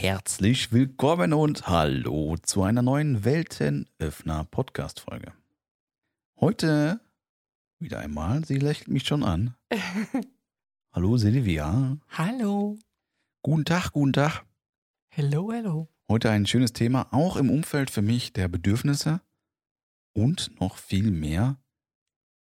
herzlich willkommen und hallo zu einer neuen Weltenöffner-Podcast-Folge. Heute wieder einmal, sie lächelt mich schon an. hallo Silvia. Hallo. Guten Tag, guten Tag. Hello, hello. Heute ein schönes Thema, auch im Umfeld für mich der Bedürfnisse und noch viel mehr.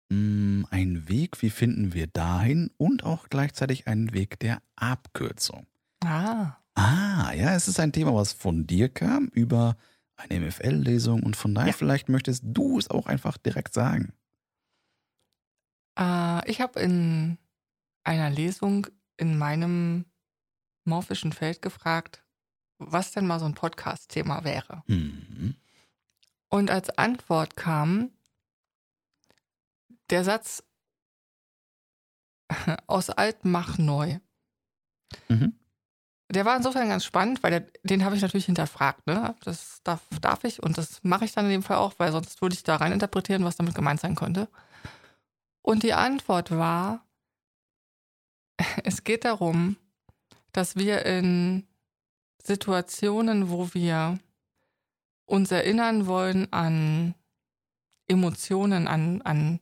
Hm, Ein Weg, wie finden wir dahin und auch gleichzeitig einen Weg der Abkürzung. Ah, Ah, ja, es ist ein Thema, was von dir kam über eine MFL-Lesung und von daher Ja. vielleicht möchtest du es auch einfach direkt sagen. äh, ich habe in einer Lesung in meinem morphischen Feld gefragt, was denn mal so ein Podcast-Thema wäre. Mhm. Und als Antwort kam der Satz aus alt mach neu. Mhm. Der war insofern ganz spannend, weil der, den habe ich natürlich hinterfragt. Ne? Das darf, darf ich und das mache ich dann in dem Fall auch, weil sonst würde ich da rein interpretieren, was damit gemeint sein könnte. Und die Antwort war, es geht darum, dass wir in Situationen, wo wir uns erinnern wollen an Emotionen, an, an,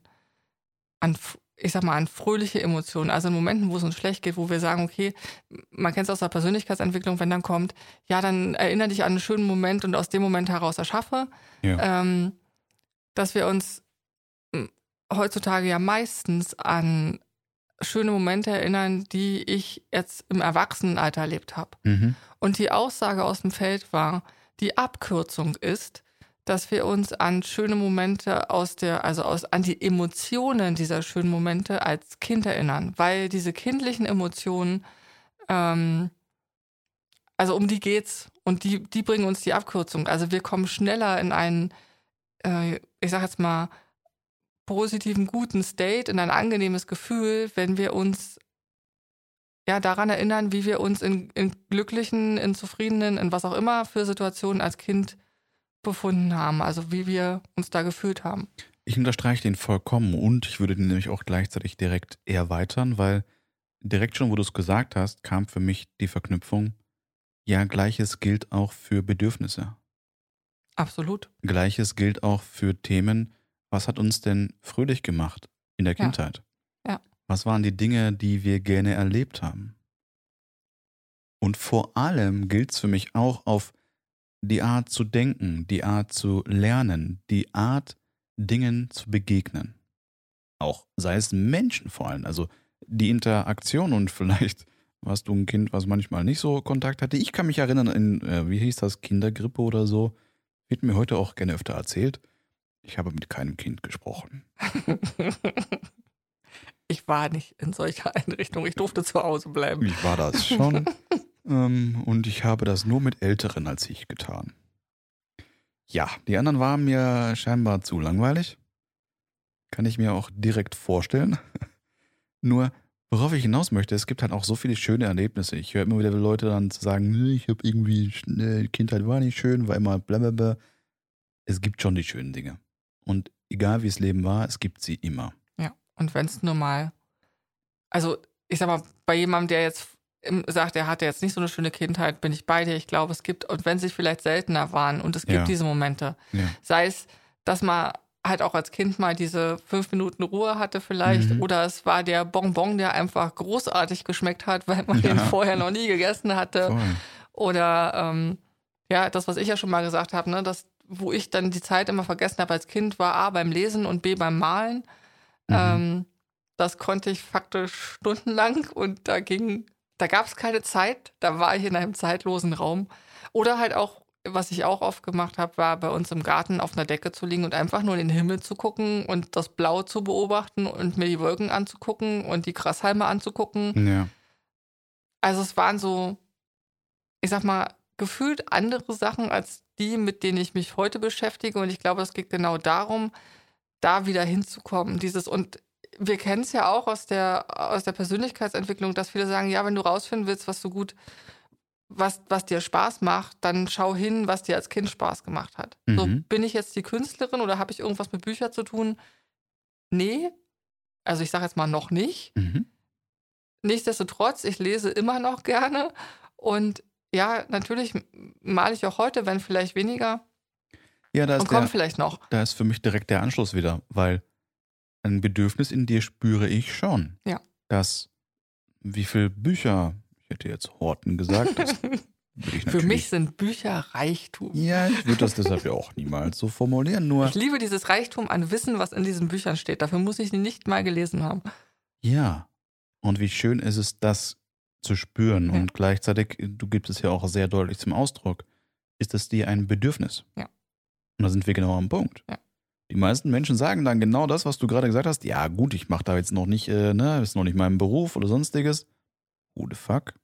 an, ich sag mal, an fröhliche Emotionen. Also in Momenten, wo es uns schlecht geht, wo wir sagen, okay, man kennt es aus der Persönlichkeitsentwicklung, wenn dann kommt, ja, dann erinnere dich an einen schönen Moment und aus dem Moment heraus erschaffe, Ja. ähm, dass wir uns m, heutzutage ja meistens an schöne Momente erinnern, die ich jetzt im Erwachsenenalter erlebt habe. Mhm. Und die Aussage aus dem Feld war, die Abkürzung ist, dass wir uns an schöne Momente aus der, also aus, an die Emotionen dieser schönen Momente als Kind erinnern, weil diese kindlichen Emotionen, ähm, also um die geht's und die, die bringen uns die Abkürzung. Also wir kommen schneller in einen, äh, ich sag jetzt mal, positiven, guten State, in ein angenehmes Gefühl, wenn wir uns ja, daran erinnern, wie wir uns in, in glücklichen, in zufriedenen, in was auch immer für Situationen als Kind befunden haben. Also wie wir uns da gefühlt haben. Ich unterstreiche den vollkommen und ich würde den nämlich auch gleichzeitig direkt erweitern, weil direkt schon, wo du es gesagt hast, kam für mich die Verknüpfung, ja, gleiches gilt auch für Bedürfnisse. Absolut. Gleiches gilt auch für Themen, was hat uns denn fröhlich gemacht in der Ja. Kindheit? Ja. Was waren die Dinge, die wir gerne erlebt haben? Und vor allem gilt es für mich auch auf die Art zu denken, die Art zu lernen, die Art, Dingen zu begegnen. Auch sei es Menschen vor allem, also die Interaktion und vielleicht warst du ein Kind, was manchmal nicht so Kontakt hatte. Ich kann mich erinnern, in, äh, wie hieß das, Kindergrippe oder so, wird mir heute auch gerne öfter erzählt. Ich habe mit keinem Kind gesprochen. ich war nicht in solcher Einrichtung. Ich durfte zu Hause bleiben. Ich war das schon. ähm, und ich habe das nur mit Älteren als ich getan. Ja, die anderen waren mir scheinbar zu langweilig. Kann ich mir auch direkt vorstellen. nur, worauf ich hinaus möchte, es gibt halt auch so viele schöne Erlebnisse. Ich höre immer wieder Leute dann zu sagen, "Nee, ich habe irgendwie, ne, Kindheit war nicht schön, war immer blablabla. Es gibt schon die schönen Dinge. Und egal wie das Leben war, es gibt sie immer. Ja. Und wenn es nur mal, also ich sag mal, bei jemandem, der jetzt sagt, er hatte jetzt nicht so eine schöne Kindheit, bin ich bei dir. Ich glaube, es gibt, und wenn sie vielleicht seltener waren, und es gibt Ja. diese Momente, Ja. sei es, dass man halt auch als Kind mal diese fünf Minuten Ruhe hatte vielleicht, Mhm. oder es war der Bonbon, der einfach großartig geschmeckt hat, weil man Ja. den vorher noch nie gegessen hatte. Voll. Oder ähm, ja, das, was ich ja schon mal gesagt habe, ne, das, wo ich dann die Zeit immer vergessen habe als Kind, war A beim Lesen und B beim Malen. Mhm. Ähm, das konnte ich faktisch stundenlang und da ging, da gab es keine Zeit, da war ich in einem zeitlosen Raum. Oder halt auch, was ich auch oft gemacht habe, war bei uns im Garten auf einer Decke zu liegen und einfach nur in den Himmel zu gucken und das Blau zu beobachten und mir die Wolken anzugucken und die Grashalme anzugucken. Ja. Also es waren so, ich sag mal, gefühlt andere Sachen als die, mit denen ich mich heute beschäftige. Und ich glaube, es geht genau darum, da wieder hinzukommen. Dieses, und wir kennen es ja auch aus der, aus der Persönlichkeitsentwicklung, dass viele sagen, ja, wenn du rausfinden willst, was du gut, was, was dir Spaß macht, dann schau hin, was dir als Kind Spaß gemacht hat. So, Mhm. bin ich jetzt die Künstlerin oder habe ich irgendwas mit Büchern zu tun? Nee. Also ich sage jetzt mal noch nicht. Mhm. Nichtsdestotrotz, ich lese immer noch gerne und ja, natürlich male ich auch heute, wenn vielleicht weniger. Ja, da Und ist, kommt der, vielleicht noch. da ist für mich direkt der Anschluss wieder, weil ein Bedürfnis in dir spüre ich schon. Ja. Das, wie viele Bücher, ich hätte jetzt Horten gesagt, das würde ich Für mich sind Bücher Reichtum. Ja, ich würde das deshalb ja auch niemals so formulieren. Nur, Ich liebe dieses Reichtum an Wissen, was in diesen Büchern steht. Dafür muss ich die nicht mal gelesen haben. ja. Und wie schön ist es, das zu spüren. Ja. Und gleichzeitig, du gibst es ja auch sehr deutlich zum Ausdruck, ist es dir ein Bedürfnis. Ja. Und da sind wir genau am Punkt. Ja. Die meisten Menschen sagen dann genau das, was du gerade gesagt hast. Ja, gut, ich mache da jetzt noch nicht, äh, ne, ist noch nicht mein Beruf oder sonstiges. Who the fuck?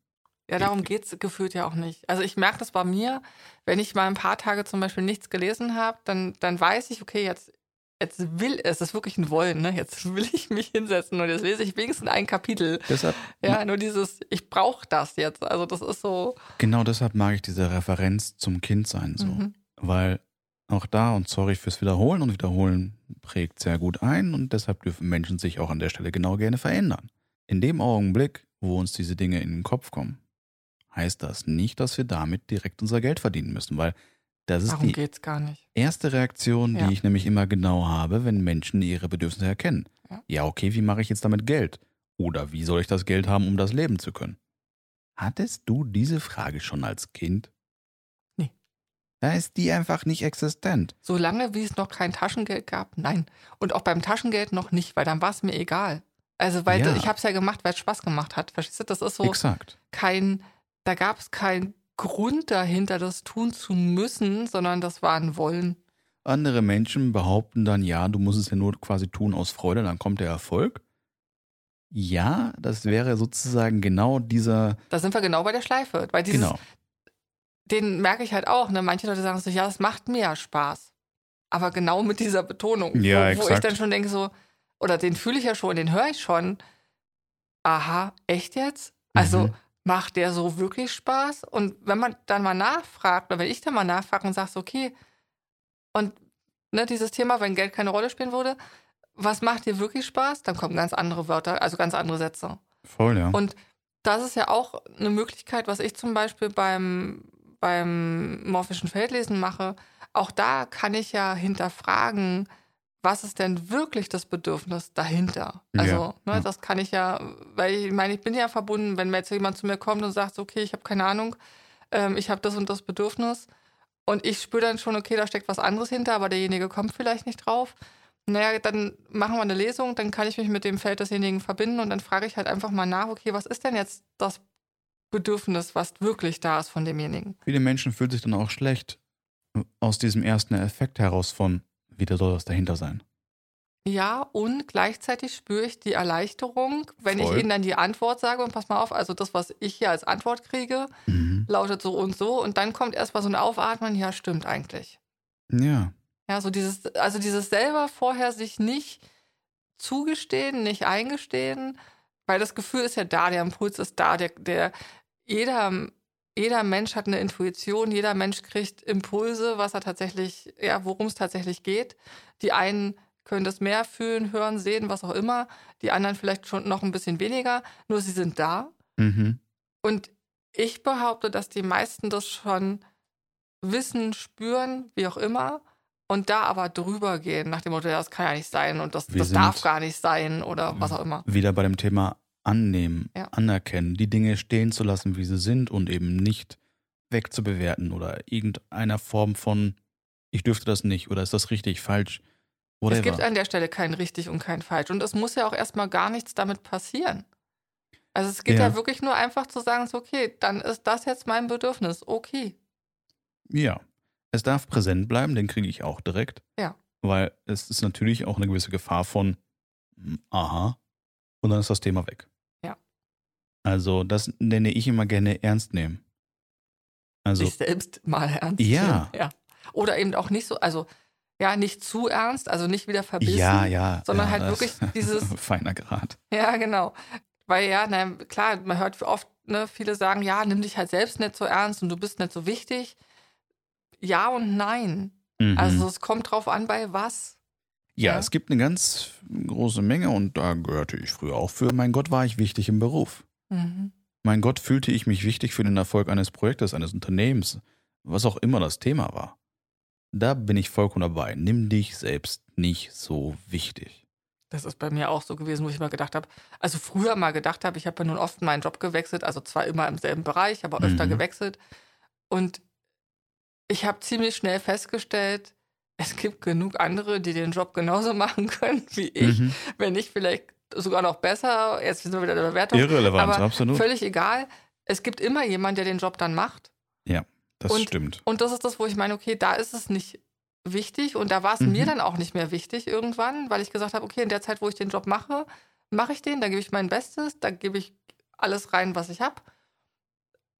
Ja, darum geht es gefühlt ja auch nicht. Also ich merke das bei mir, wenn ich mal ein paar Tage zum Beispiel nichts gelesen habe, dann, dann weiß ich, okay, jetzt, jetzt will es, ist wirklich ein Wollen, ne? Jetzt will ich mich hinsetzen und jetzt lese ich wenigstens ein Kapitel. Deshalb, Ja, nur dieses, ich brauche das jetzt. Also das ist so. genau deshalb mag ich diese Referenz zum Kindsein so. Mhm. Weil auch da, und sorry fürs Wiederholen, und Wiederholen prägt sehr gut ein, und deshalb dürfen Menschen sich auch an der Stelle genau gerne verändern. In dem Augenblick, wo uns diese Dinge in den Kopf kommen, heißt das nicht, dass wir damit direkt unser Geld verdienen müssen, weil das ist Darum die geht's gar nicht. erste Reaktion, die Ja. ich nämlich immer genau habe, wenn Menschen ihre Bedürfnisse erkennen. Ja. Ja, okay, wie mache ich jetzt damit Geld? Oder wie soll ich das Geld haben, um das leben zu können? Hattest du diese Frage schon als Kind? Da ist die einfach nicht existent. Solange wie es noch kein Taschengeld gab, nein. Und auch beim Taschengeld noch nicht, weil dann war es mir egal. Also, weil Ja. ich habe es ja gemacht, weil es Spaß gemacht hat. Verstehst du? Das ist so Exakt. kein, da gab es keinen Grund dahinter, das tun zu müssen, sondern das war ein Wollen. Andere Menschen behaupten dann, ja, du musst es ja nur quasi tun aus Freude, dann kommt der Erfolg. Ja, das wäre sozusagen genau dieser, Da sind wir genau bei der Schleife. Weil dieses, genau, den merke ich halt auch. Ne? Manche Leute sagen so, ja, es macht mir ja Spaß. Aber genau mit dieser Betonung. Ja, wo, wo ich exakt. dann schon denke so, oder den fühle ich ja schon, den höre ich schon. Aha, echt jetzt? Also Mhm. macht der so wirklich Spaß? Und wenn man dann mal nachfragt, oder wenn ich dann mal nachfrage und sage so, okay, und ne, dieses Thema, wenn Geld keine Rolle spielen würde, was macht dir wirklich Spaß? Dann kommen ganz andere Wörter, also ganz andere Sätze. voll, ja. Und das ist ja auch eine Möglichkeit, was ich zum Beispiel beim, beim morphischen Feldlesen mache. Auch da kann ich ja hinterfragen, was ist denn wirklich das Bedürfnis dahinter? Also, Ja, ne, ja. das kann ich ja, weil ich meine, ich bin ja verbunden, wenn jetzt jemand zu mir kommt und sagt, okay, ich habe keine Ahnung, ähm, ich habe das und das Bedürfnis. Und ich spüre dann schon, okay, da steckt was anderes hinter, aber derjenige kommt vielleicht nicht drauf. Naja, dann machen wir eine Lesung, dann kann ich mich mit dem Feld desjenigen verbinden und dann frage ich halt einfach mal nach, okay, was ist denn jetzt das Bedürfnis, was wirklich da ist von demjenigen? Viele Menschen fühlen sich dann auch schlecht aus diesem ersten Effekt heraus von, wieder soll das dahinter sein. Ja, und gleichzeitig spüre ich die Erleichterung, wenn Voll. ich ihnen dann die Antwort sage und pass mal auf, also das, was ich hier als Antwort kriege, Mhm. lautet so und so und dann kommt erstmal so ein Aufatmen, ja, stimmt eigentlich. Ja, Ja, so dieses, also dieses selber vorher sich nicht zugestehen, nicht eingestehen, weil das Gefühl ist ja da, der Impuls ist da, der, der jeder, jeder Mensch hat eine Intuition, jeder Mensch kriegt Impulse, was er tatsächlich, ja, worum es tatsächlich geht. Die einen können das mehr fühlen, hören, sehen, was auch immer, die anderen vielleicht schon noch ein bisschen weniger, nur sie sind da. mhm. Und ich behaupte, dass die meisten das schon wissen, spüren, wie auch immer, und da aber drüber gehen, nach dem Motto, ja, das kann ja nicht sein und das, das darf gar nicht sein oder was auch immer. wieder bei dem Thema annehmen, Ja. anerkennen, die Dinge stehen zu lassen, wie sie sind und eben nicht wegzubewerten oder irgendeiner Form von, ich dürfte das nicht oder ist das richtig, falsch, whatever. Es gibt an der Stelle kein richtig und kein falsch. Und es muss ja auch erstmal gar nichts damit passieren. Also es geht ja, Ja. wirklich nur einfach zu sagen, so, okay, dann ist das jetzt mein Bedürfnis. Okay. Ja, es darf präsent bleiben, den kriege ich auch direkt. Ja. Weil es ist natürlich auch eine gewisse Gefahr von, hm, aha, und dann ist das Thema weg. Also das nenne ich immer gerne ernst nehmen. Also sich selbst mal ernst Ja. nehmen. Ja. Oder eben auch nicht so, also ja, nicht zu ernst, also nicht wieder verbissen. ja, ja, sondern ja, halt wirklich dieses- feiner Grad. Ja, genau. Weil ja, na, klar, man hört oft, ne, viele sagen, ja, nimm dich halt selbst nicht so ernst und du bist nicht so wichtig. Ja und nein. Mhm. Also es kommt drauf an, bei was. Ja, Ja. es gibt eine ganz große Menge und da gehörte ich früher auch für. Mein Gott, war ich wichtig im Beruf. Mhm. Mein Gott, fühlte ich mich wichtig für den Erfolg eines Projektes, eines Unternehmens, was auch immer das Thema war. Da bin ich vollkommen dabei. Nimm dich selbst nicht so wichtig. Das ist bei mir auch so gewesen, wo ich mal gedacht habe, also früher mal gedacht habe, ich habe ja nun oft meinen Job gewechselt, also zwar immer im selben Bereich, aber öfter Mhm. gewechselt. Und ich habe ziemlich schnell festgestellt, es gibt genug andere, die den Job genauso machen können wie ich, Mhm. wenn nicht vielleicht sogar noch besser. Jetzt sind wir wieder in der Bewertung. Irrelevant, aber absolut. Völlig egal. Es gibt immer jemanden, der den Job dann macht. Das und- stimmt. Und das ist das, wo ich meine, okay, da ist es nicht wichtig und da war es Mhm. mir dann auch nicht mehr wichtig irgendwann, weil ich gesagt habe, okay, in der Zeit, wo ich den Job mache, mache ich den, da gebe ich mein Bestes, da gebe ich alles rein, was ich habe.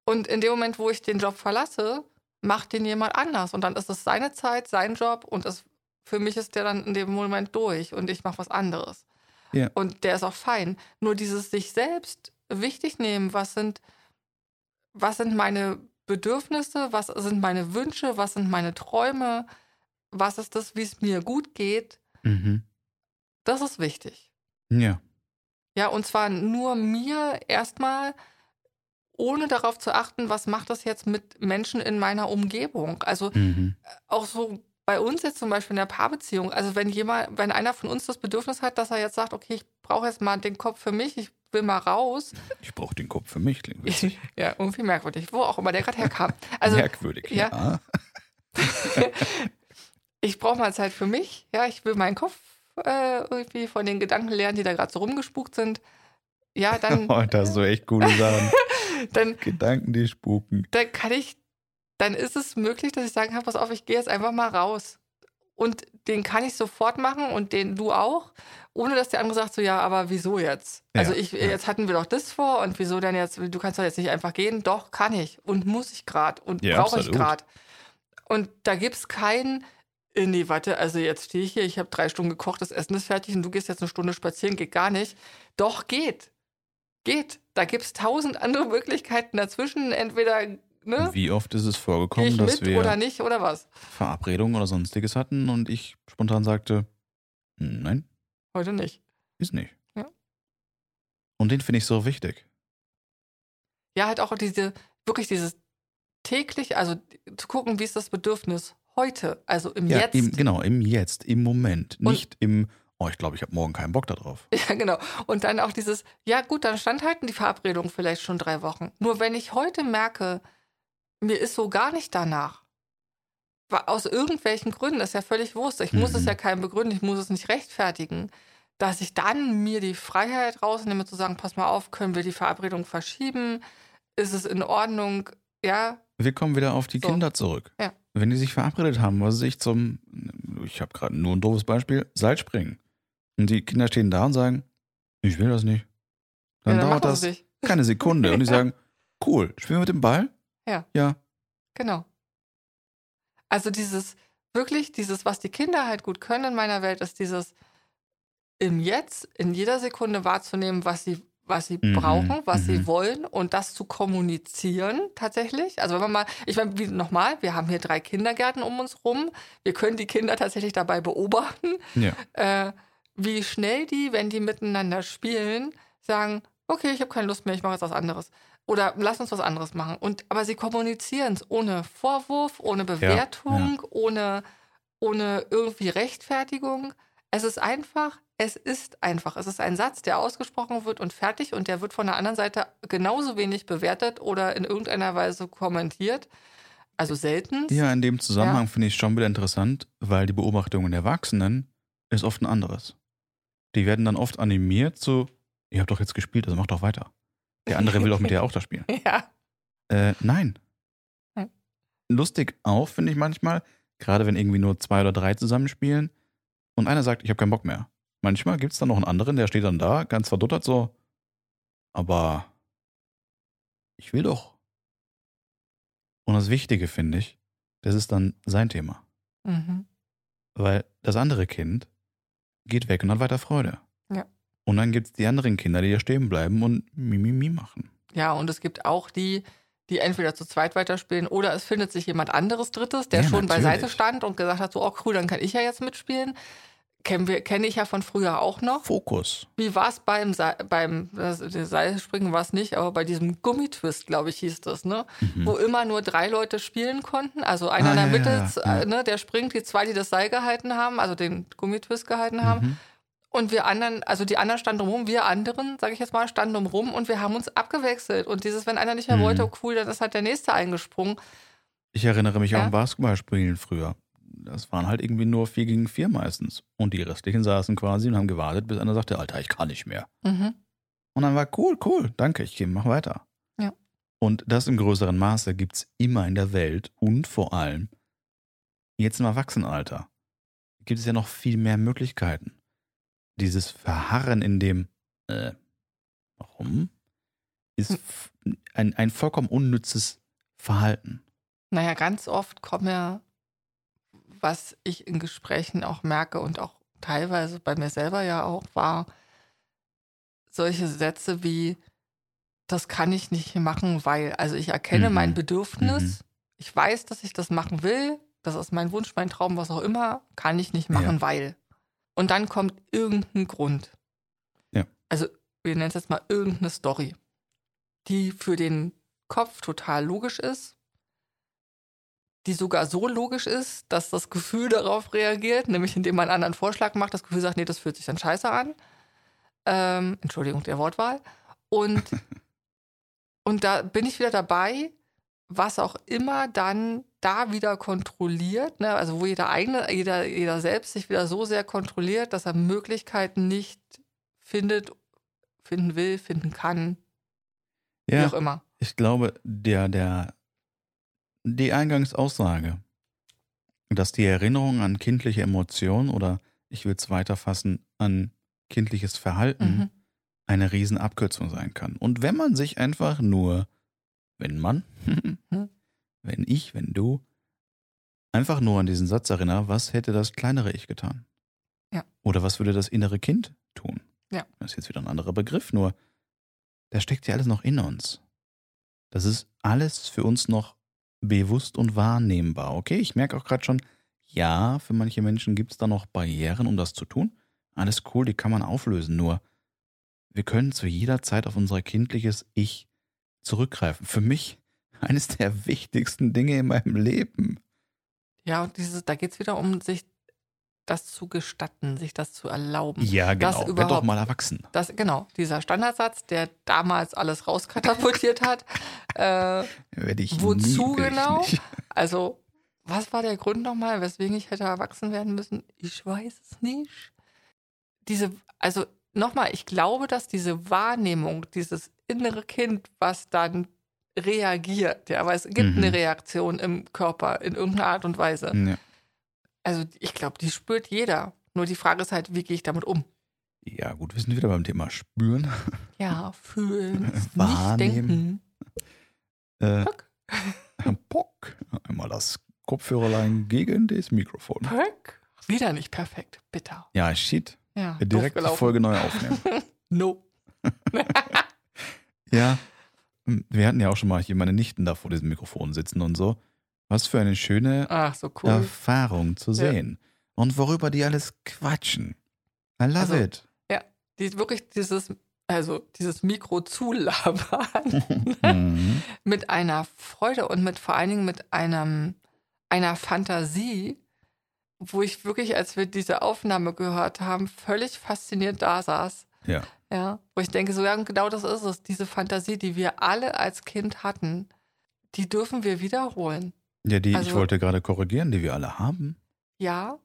Und in dem Moment, wo ich den Job verlasse, macht den jemand anders und dann ist es seine Zeit, sein Job und es, für mich ist der dann in dem Moment durch und ich mache was anderes. Ja. Und der ist auch fein. Nur dieses sich selbst wichtig nehmen, was sind, was sind meine Bedürfnisse, was sind meine Wünsche, was sind meine Träume, was ist das, wie es mir gut geht, Mhm. das ist wichtig. Ja. Ja, und zwar nur mir erstmal, ohne darauf zu achten, was macht das jetzt mit Menschen in meiner Umgebung. Also Mhm. auch so bei uns jetzt zum Beispiel in der Paarbeziehung. Also wenn jemand, wenn einer von uns das Bedürfnis hat, dass er jetzt sagt, okay, ich brauche jetzt mal den Kopf für mich, ich will mal raus. Ich brauche den Kopf für mich, klingt witzig. Ja, irgendwie merkwürdig, wo auch immer der gerade herkam. Also Merkwürdig, ja. ja. ich brauche mal Zeit für mich. Ja, ich will meinen Kopf äh, irgendwie von den Gedanken lernen, die da gerade so rumgespukt sind. Ja, dann, Oh, das ist so echt coole Sachen. dann, Gedanken, die spuken. dann kann ich, dann ist es möglich, dass ich sagen kann, pass auf, ich gehe jetzt einfach mal raus. Und den kann ich sofort machen und den du auch, ohne dass der andere sagt so, ja, aber wieso jetzt? Also Ja, ich, ja. jetzt hatten wir doch das vor und wieso denn jetzt, du kannst doch jetzt nicht einfach gehen? Doch, kann ich und muss ich gerade und Ja, brauche ich gerade. Und da gibt es kein, äh, nee, warte, also jetzt stehe ich hier, ich habe drei Stunden gekocht, das Essen ist fertig und du gehst jetzt eine Stunde spazieren, geht gar nicht. Doch, geht. Geht. Da gibt es tausend andere Möglichkeiten dazwischen. Entweder, ne, Wie oft ist es vorgekommen, ich dass wir oder nicht oder was? Verabredungen oder sonstiges hatten und ich spontan sagte, nein, Heute nicht. ist nicht. Ja. Und den finde ich so wichtig. Ja, halt auch diese, wirklich dieses täglich, also zu gucken, wie ist das Bedürfnis heute, also im Ja, Jetzt. Im, genau, im Jetzt, im Moment. Und- Nicht im, oh, ich glaube, ich habe morgen keinen Bock darauf. Ja, genau. Und dann auch dieses, ja gut, dann stand halt die Verabredung vielleicht schon drei Wochen. Nur wenn ich heute merke, mir ist so gar nicht danach, aus irgendwelchen Gründen, ist ja völlig wurscht, ich muss es Mhm. ja keinem begründen, ich muss es nicht rechtfertigen, dass ich dann mir die Freiheit rausnehme zu sagen, pass mal auf, können wir die Verabredung verschieben? Ist es in Ordnung? Ja, Wir kommen wieder auf die So. Kinder zurück. Ja. Wenn die sich verabredet haben, was ich zum, ich habe gerade nur ein doofes Beispiel, Seilspringen. Und die Kinder stehen da und sagen, ich will das nicht. Dann ja, dann dauert das sich. keine Sekunde. Und die sagen, cool, spielen wir mit dem Ball? Ja. Ja. Genau. Also dieses, wirklich dieses, was die Kinder halt gut können in meiner Welt, ist dieses im Jetzt, in jeder Sekunde wahrzunehmen, was sie, was sie Mhm, brauchen, was mhm. sie wollen und das zu kommunizieren tatsächlich. Also wenn man mal, ich meine, wie nochmal, wir haben hier drei Kindergärten um uns rum. Wir können die Kinder tatsächlich dabei beobachten, Ja. äh, wie schnell die, wenn die miteinander spielen, sagen, okay, ich habe keine Lust mehr, ich mache jetzt was anderes. Oder lass uns was anderes machen. Und, aber sie kommunizieren es ohne Vorwurf, ohne Bewertung, Ohne, ohne irgendwie Rechtfertigung. Es ist einfach, es ist einfach. Es ist ein Satz, der ausgesprochen wird und fertig und der wird von der anderen Seite genauso wenig bewertet oder in irgendeiner Weise kommentiert. Also selten. Ja, in dem Zusammenhang finde ich schon wieder interessant, weil die Beobachtung der Erwachsenen ist oft ein anderes. Die werden dann oft animiert zu, ihr habt doch jetzt gespielt, also macht doch weiter. Der andere will doch mit dir auch da spielen. Ja. Äh, nein. Hm. Lustig auch, finde ich manchmal, gerade wenn irgendwie nur zwei oder drei zusammenspielen und einer sagt, ich habe keinen Bock mehr. Manchmal gibt es dann noch einen anderen, der steht dann da, ganz verduttert so, aber ich will doch. Und das Wichtige finde ich, das ist dann sein Thema. Mhm. Weil das andere Kind geht weg und hat weiter Freude. Ja. Und dann gibt es die anderen Kinder, die hier stehen bleiben und Mimimi machen. Ja, und es gibt auch die, die entweder zu zweit weiterspielen oder es findet sich jemand anderes Drittes, der Ja, schon natürlich. beiseite stand und gesagt hat, so, oh cool, dann kann ich ja jetzt mitspielen. kenne kenn ich ja von früher auch noch. Fokus. Wie war es beim, beim Seilspringen war es nicht, aber bei diesem Gummitwist, glaube ich, hieß das, ne? Mhm. Wo immer nur drei Leute spielen konnten. Also einer Ah, in der ja, Mitte, ja, ja. äh, ne, der springt, die zwei, die das Seil gehalten haben, also den Gummitwist gehalten haben. Mhm. Und wir anderen, also die anderen standen rum, wir anderen, sage ich jetzt mal, standen rum und wir haben uns abgewechselt. Und dieses, wenn einer nicht mehr Mhm. wollte, oh cool, dann ist halt der nächste eingesprungen. Ich erinnere mich auch Ja. an Basketballspielen früher. Das waren halt irgendwie nur vier gegen vier meistens. Und die restlichen saßen quasi und haben gewartet, bis einer sagte, Alter, ich kann nicht mehr. Mhm. Und dann war cool, cool, danke, ich gehe, mach weiter. Ja. Und das im größeren Maße gibt's immer in der Welt und vor allem jetzt im Erwachsenenalter gibt es ja noch viel mehr Möglichkeiten. Dieses Verharren in dem, äh, warum? Ist Hm. ein, ein vollkommen unnützes Verhalten. Naja, ganz oft kommen ja, was ich in Gesprächen auch merke und auch teilweise bei mir selber ja auch war, solche Sätze wie, das kann ich nicht machen, weil, also ich erkenne Mhm. mein Bedürfnis, Mhm. ich weiß, dass ich das machen will, das ist mein Wunsch, mein Traum, was auch immer, kann ich nicht machen, Ja. weil. Und dann kommt irgendein Grund. Ja. Also, wir nennen es jetzt mal irgendeine Story, die für den Kopf total logisch ist, die sogar so logisch ist, dass das Gefühl darauf reagiert, nämlich indem man einen anderen Vorschlag macht, das Gefühl sagt, nee, das fühlt sich dann scheiße an. Ähm, Entschuldigung, der Wortwahl. Und, und da bin ich wieder dabei, was auch immer dann da wieder kontrolliert, ne? also wo jeder eigene, jeder, jeder selbst sich wieder so sehr kontrolliert, dass er Möglichkeiten nicht findet, finden will, finden kann, wie Ja, auch immer. ich glaube, der, der, die Eingangsaussage, dass die Erinnerung an kindliche Emotionen oder ich will es weiterfassen, an kindliches Verhalten Mhm. eine Riesenabkürzung sein kann. Und wenn man sich einfach nur, wenn man, Hm. Wenn ich, wenn du, einfach nur an diesen Satz erinnert, was hätte das kleinere Ich getan? Ja. Oder was würde das innere Kind tun? Ja. Das ist jetzt wieder ein anderer Begriff, nur da steckt ja alles noch in uns. Das ist alles für uns noch bewusst und wahrnehmbar. Okay, ich merke auch gerade schon, ja, für manche Menschen gibt es da noch Barrieren, um das zu tun. Alles cool, die kann man auflösen. Nur, wir können zu jeder Zeit auf unser kindliches Ich zurückgreifen. Für mich eines der wichtigsten Dinge in meinem Leben. Ja, und dieses, da geht es wieder um sich das zu gestatten, sich das zu erlauben. Ja, Das genau. Werd doch mal erwachsen. Das, genau, dieser Standardsatz, der damals alles rauskatapultiert hat. Äh, Werde ich Wozu nie, ich genau? nicht. also, was war der Grund nochmal, weswegen ich hätte erwachsen werden müssen? Ich weiß es nicht. Diese, also nochmal, ich glaube, dass diese Wahrnehmung, dieses innere Kind, was dann reagiert, ja, weil es gibt Mhm. eine Reaktion im Körper in irgendeiner Art und Weise. Ja. Also ich glaube, die spürt jeder. Nur die Frage ist halt, wie gehe ich damit um? ja, gut, wir sind wieder beim Thema Spüren. Ja, fühlen, nicht Wahrnehmen. denken. Äh, Pock. Einmal das Kopfhörerlein gegen das Mikrofon. puck. Wieder nicht perfekt, bitter. Ja, shit. Ja, Direkt die. Folge neu aufnehmen. No. Ja, wir hatten ja auch schon mal hier meine Nichten da vor diesem Mikrofon sitzen und so. Was für eine schöne Ach, so cool. Erfahrung zu Ja. sehen. Und worüber die alles quatschen. I love Also, it. Die wirklich dieses, also dieses Mikro zulabern Mhm. mit einer Freude und mit vor allen Dingen mit einem, einer Fantasie, wo ich wirklich, als wir diese Aufnahme gehört haben, völlig fasziniert da saß. Ja. Ja, wo ich denke, so ja, genau das ist es. Diese Fantasie, die wir alle als Kind hatten, die dürfen wir wiederholen. Ja, die, ich Also- wollte gerade korrigieren, die wir alle haben. Ja,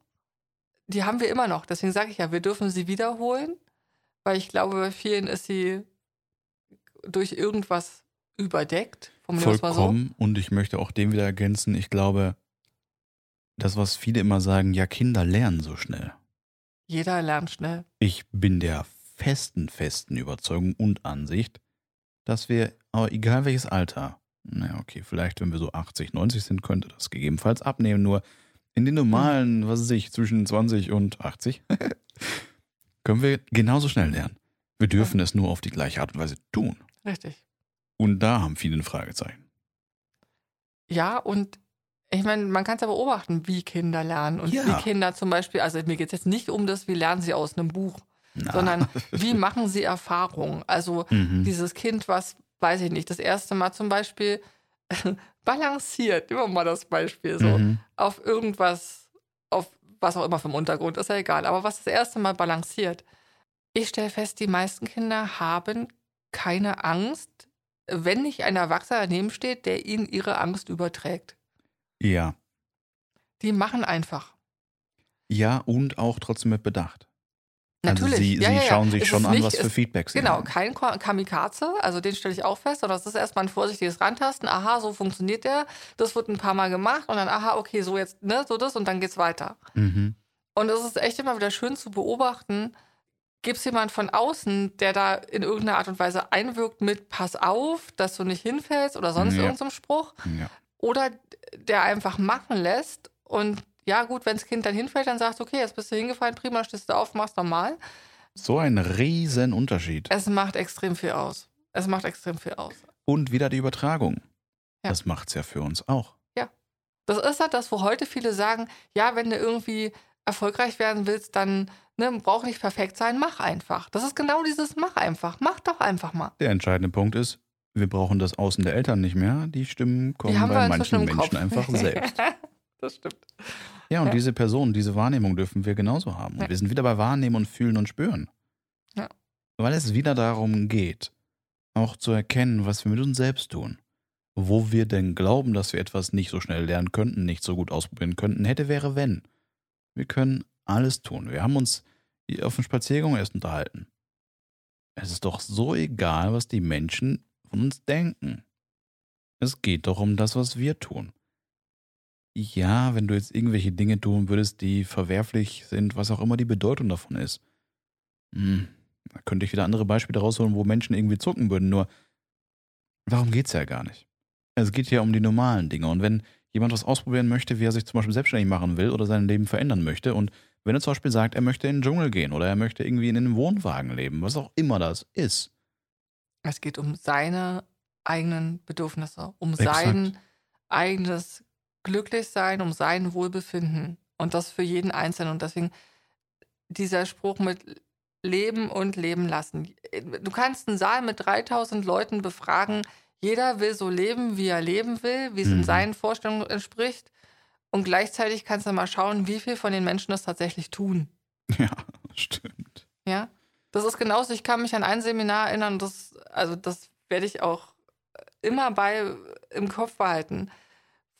die haben wir immer noch. Deswegen sage ich ja, wir dürfen sie wiederholen, weil ich glaube, bei vielen ist sie durch irgendwas überdeckt. Mal so. Vollkommen. Und ich möchte auch dem wieder ergänzen, ich glaube, das, was viele immer sagen, ja, Kinder lernen so schnell. Jeder lernt schnell. Ich bin der festen, festen Überzeugung und Ansicht, dass wir, aber egal welches Alter, naja, okay, vielleicht wenn wir so 80, 90 sind, könnte das gegebenenfalls abnehmen, nur in den normalen, was weiß ich, zwischen 20 und 80, können wir genauso schnell lernen. Wir dürfen es nur auf die gleiche Art und Weise tun. Richtig. Und da haben viele ein Fragezeichen. Ja, und Ich meine, man kann es ja beobachten, wie Kinder lernen und Ja. wie Kinder zum Beispiel, also mir geht es jetzt nicht um das, wie lernen sie aus einem Buch, Na. sondern wie machen sie Erfahrungen. Also Mhm. dieses Kind, was, weiß ich nicht, das erste Mal zum Beispiel balanciert, immer mal das Beispiel so, Mhm. auf irgendwas, auf was auch immer vom Untergrund, ist ja egal, aber was das erste Mal balanciert. Ich stelle fest, die meisten Kinder haben keine Angst, wenn nicht ein Erwachsener daneben steht, der ihnen ihre Angst überträgt. Ja. Die machen einfach. Ja, und auch trotzdem mit Bedacht. Also Natürlich. sie, ja, sie ja, ja. schauen sich Es schon an, nicht- was für es- Feedback sie Genau, haben. kein Ko- Kamikaze, also den stelle ich auch fest, sondern das ist erstmal ein vorsichtiges Rantasten. Aha, so funktioniert der. Das wird ein paar Mal gemacht und dann, aha, okay, so jetzt, ne, so das und dann geht's weiter. Mhm. Und es ist echt immer wieder schön zu beobachten, gibt es jemand von außen, der da in irgendeiner Art und Weise einwirkt mit Pass auf, dass du nicht hinfällst oder sonst Ja. irgendein Spruch. Ja. Oder der einfach machen lässt und ja gut, wenn das Kind dann hinfällt, dann sagst du, okay, jetzt bist du hingefallen, prima, stehst du auf, machst normal. So ein riesen Unterschied. Es macht extrem viel aus. Es macht extrem viel aus. Und wieder die Übertragung. Ja. Das macht's ja für uns auch. Das ist halt das, wo heute viele sagen, ja, wenn du irgendwie erfolgreich werden willst, dann ne, brauch nicht perfekt sein, mach einfach. Das ist genau dieses Mach einfach. Mach doch einfach mal. Der entscheidende Punkt ist, wir brauchen das Außen der Eltern nicht mehr. Die Stimmen kommen Die bei manchen Menschen einfach selbst. das stimmt. Ja, und Ja. diese Person, diese Wahrnehmung dürfen wir genauso haben. Und Ja. wir sind wieder bei Wahrnehmen und Fühlen und Spüren. Ja. Weil es wieder darum geht, auch zu erkennen, was wir mit uns selbst tun. Wo wir denn glauben, dass wir etwas nicht so schnell lernen könnten, nicht so gut ausprobieren könnten, hätte, wäre, wenn. Wir können alles tun. Wir haben uns auf dem Spaziergang erst unterhalten. Es ist doch so egal, was die Menschen von uns denken. Es geht doch um das, was wir tun. Ja, wenn du jetzt irgendwelche Dinge tun würdest, die verwerflich sind, was auch immer die Bedeutung davon ist. Hm, da könnte ich wieder andere Beispiele rausholen, wo Menschen irgendwie zucken würden, nur darum geht's ja gar nicht. Es geht ja um die normalen Dinge. Und wenn jemand was ausprobieren möchte, wie er sich zum Beispiel selbstständig machen will oder sein Leben verändern möchte, und wenn er zum Beispiel sagt, er möchte in den Dschungel gehen oder er möchte irgendwie in einem Wohnwagen leben, was auch immer das ist, Es geht um seine eigenen Bedürfnisse, um Exakt. sein eigenes Glücklichsein, um sein Wohlbefinden. Und das für jeden Einzelnen. Und deswegen dieser Spruch mit Leben und Leben lassen. Du kannst einen Saal mit 3000 Leuten befragen. Jeder will so leben, wie er leben will, wie es in Mhm. seinen Vorstellungen entspricht. Und gleichzeitig kannst du mal schauen, wie viel von den Menschen das tatsächlich tun. ja, stimmt. Ja, das ist genauso. Ich kann mich an ein Seminar erinnern, das, also das werde ich auch immer bei im Kopf behalten,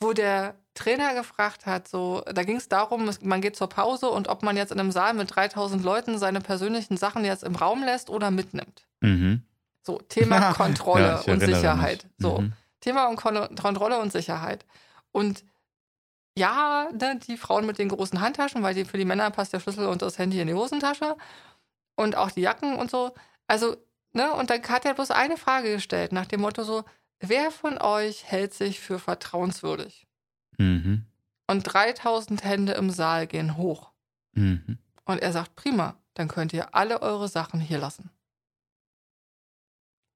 wo der Trainer gefragt hat, so, da ging es darum, man geht zur Pause und ob man jetzt in einem Saal mit 3000 Leuten seine persönlichen Sachen jetzt im Raum lässt oder mitnimmt. Mhm. So, Thema Kontrolle Ja, und Sicherheit. mich. So, Mhm. Thema und Kon Kontrolle und Sicherheit. Und ja, ne, die Frauen mit den großen Handtaschen, weil die, für die Männer passt der Schlüssel und das Handy in die Hosentasche. Und auch die Jacken und so. Also, ne, und dann hat er bloß eine Frage gestellt, nach dem Motto so, wer von euch hält sich für vertrauenswürdig? Mhm. Und 3000 Hände im Saal gehen hoch. Mhm. Und er sagt, prima, dann könnt ihr alle eure Sachen hier lassen.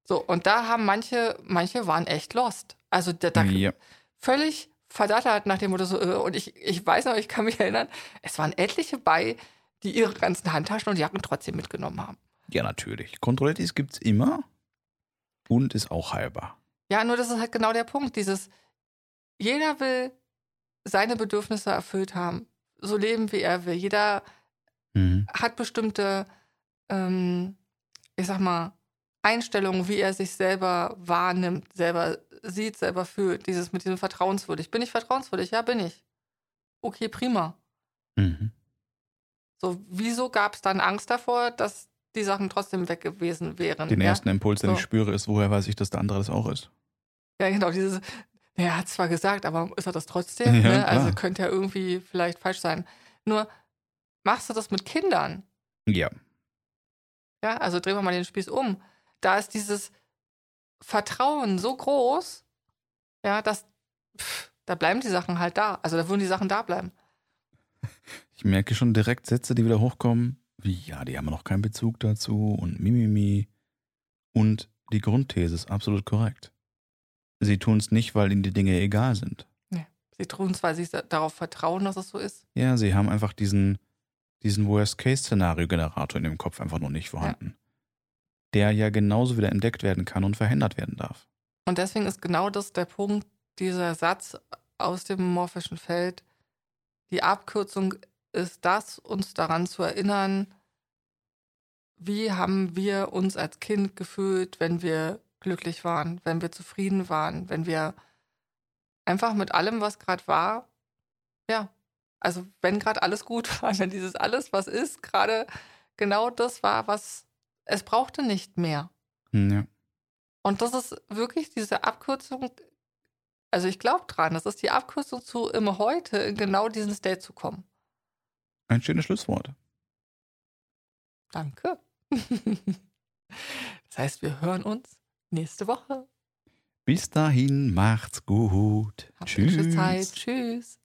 So, und da haben manche, manche waren echt lost. Also da, da Ja. völlig verdattert nach dem Motto so, äh, und ich, ich weiß noch, ich kann mich erinnern, es waren etliche bei, die ihre ganzen Handtaschen und Jacken trotzdem mitgenommen haben. ja, natürlich. Kontrollettis gibt's immer und ist auch heilbar. Ja, nur das ist halt genau der Punkt, dieses, jeder will seine Bedürfnisse erfüllt haben, so leben, wie er will. Jeder Mhm. hat bestimmte, ähm, ich sag mal, Einstellungen, wie er sich selber wahrnimmt, selber sieht, selber fühlt. Dieses mit diesem vertrauenswürdig. Bin ich vertrauenswürdig? Ja, bin ich. Okay, prima. Mhm. So, wieso gab es dann Angst davor, dass die Sachen trotzdem weg gewesen wären? Den ja? ersten Impuls, den So. ich spüre, ist, woher weiß ich, dass der andere das auch ist? Ja, genau, dieses, er hat zwar gesagt, aber ist er das trotzdem? Ja, ne? Also könnte ja irgendwie vielleicht falsch sein. Nur, machst du das mit Kindern? Ja. Ja, also drehen wir mal den Spieß um. Da ist dieses Vertrauen so groß, ja, dass pff, da bleiben die Sachen halt da. Also da würden die Sachen da bleiben. Ich merke schon direkt Sätze, die wieder hochkommen. Ja, die haben noch keinen Bezug dazu und Mimimi. Und die Grundthese ist absolut korrekt. Sie tun es nicht, weil ihnen die Dinge egal sind. Sie tun es, weil sie darauf vertrauen, dass es so ist. Ja, sie haben einfach diesen, diesen Worst-Case-Szenario-Generator in dem Kopf einfach noch nicht vorhanden. Ja. Der ja genauso wieder entdeckt werden kann und verhindert werden darf. Und deswegen ist genau das der Punkt, dieser Satz aus dem morphischen Feld. Die Abkürzung ist das, uns daran zu erinnern, wie haben wir uns als Kind gefühlt, wenn wir glücklich waren, wenn wir zufrieden waren, wenn wir einfach mit allem, was gerade war, ja, also wenn gerade alles gut war, wenn dieses alles, was ist, gerade genau das war, was es brauchte nicht mehr. Hm, ja. Und das ist wirklich diese Abkürzung, also ich glaube dran, das ist die Abkürzung zu immer heute in genau diesen State zu kommen. Ein schönes Schlusswort. Danke. das heißt, wir hören uns nächste Woche. Bis dahin, macht's gut. Habt Tschüss. Tschüss.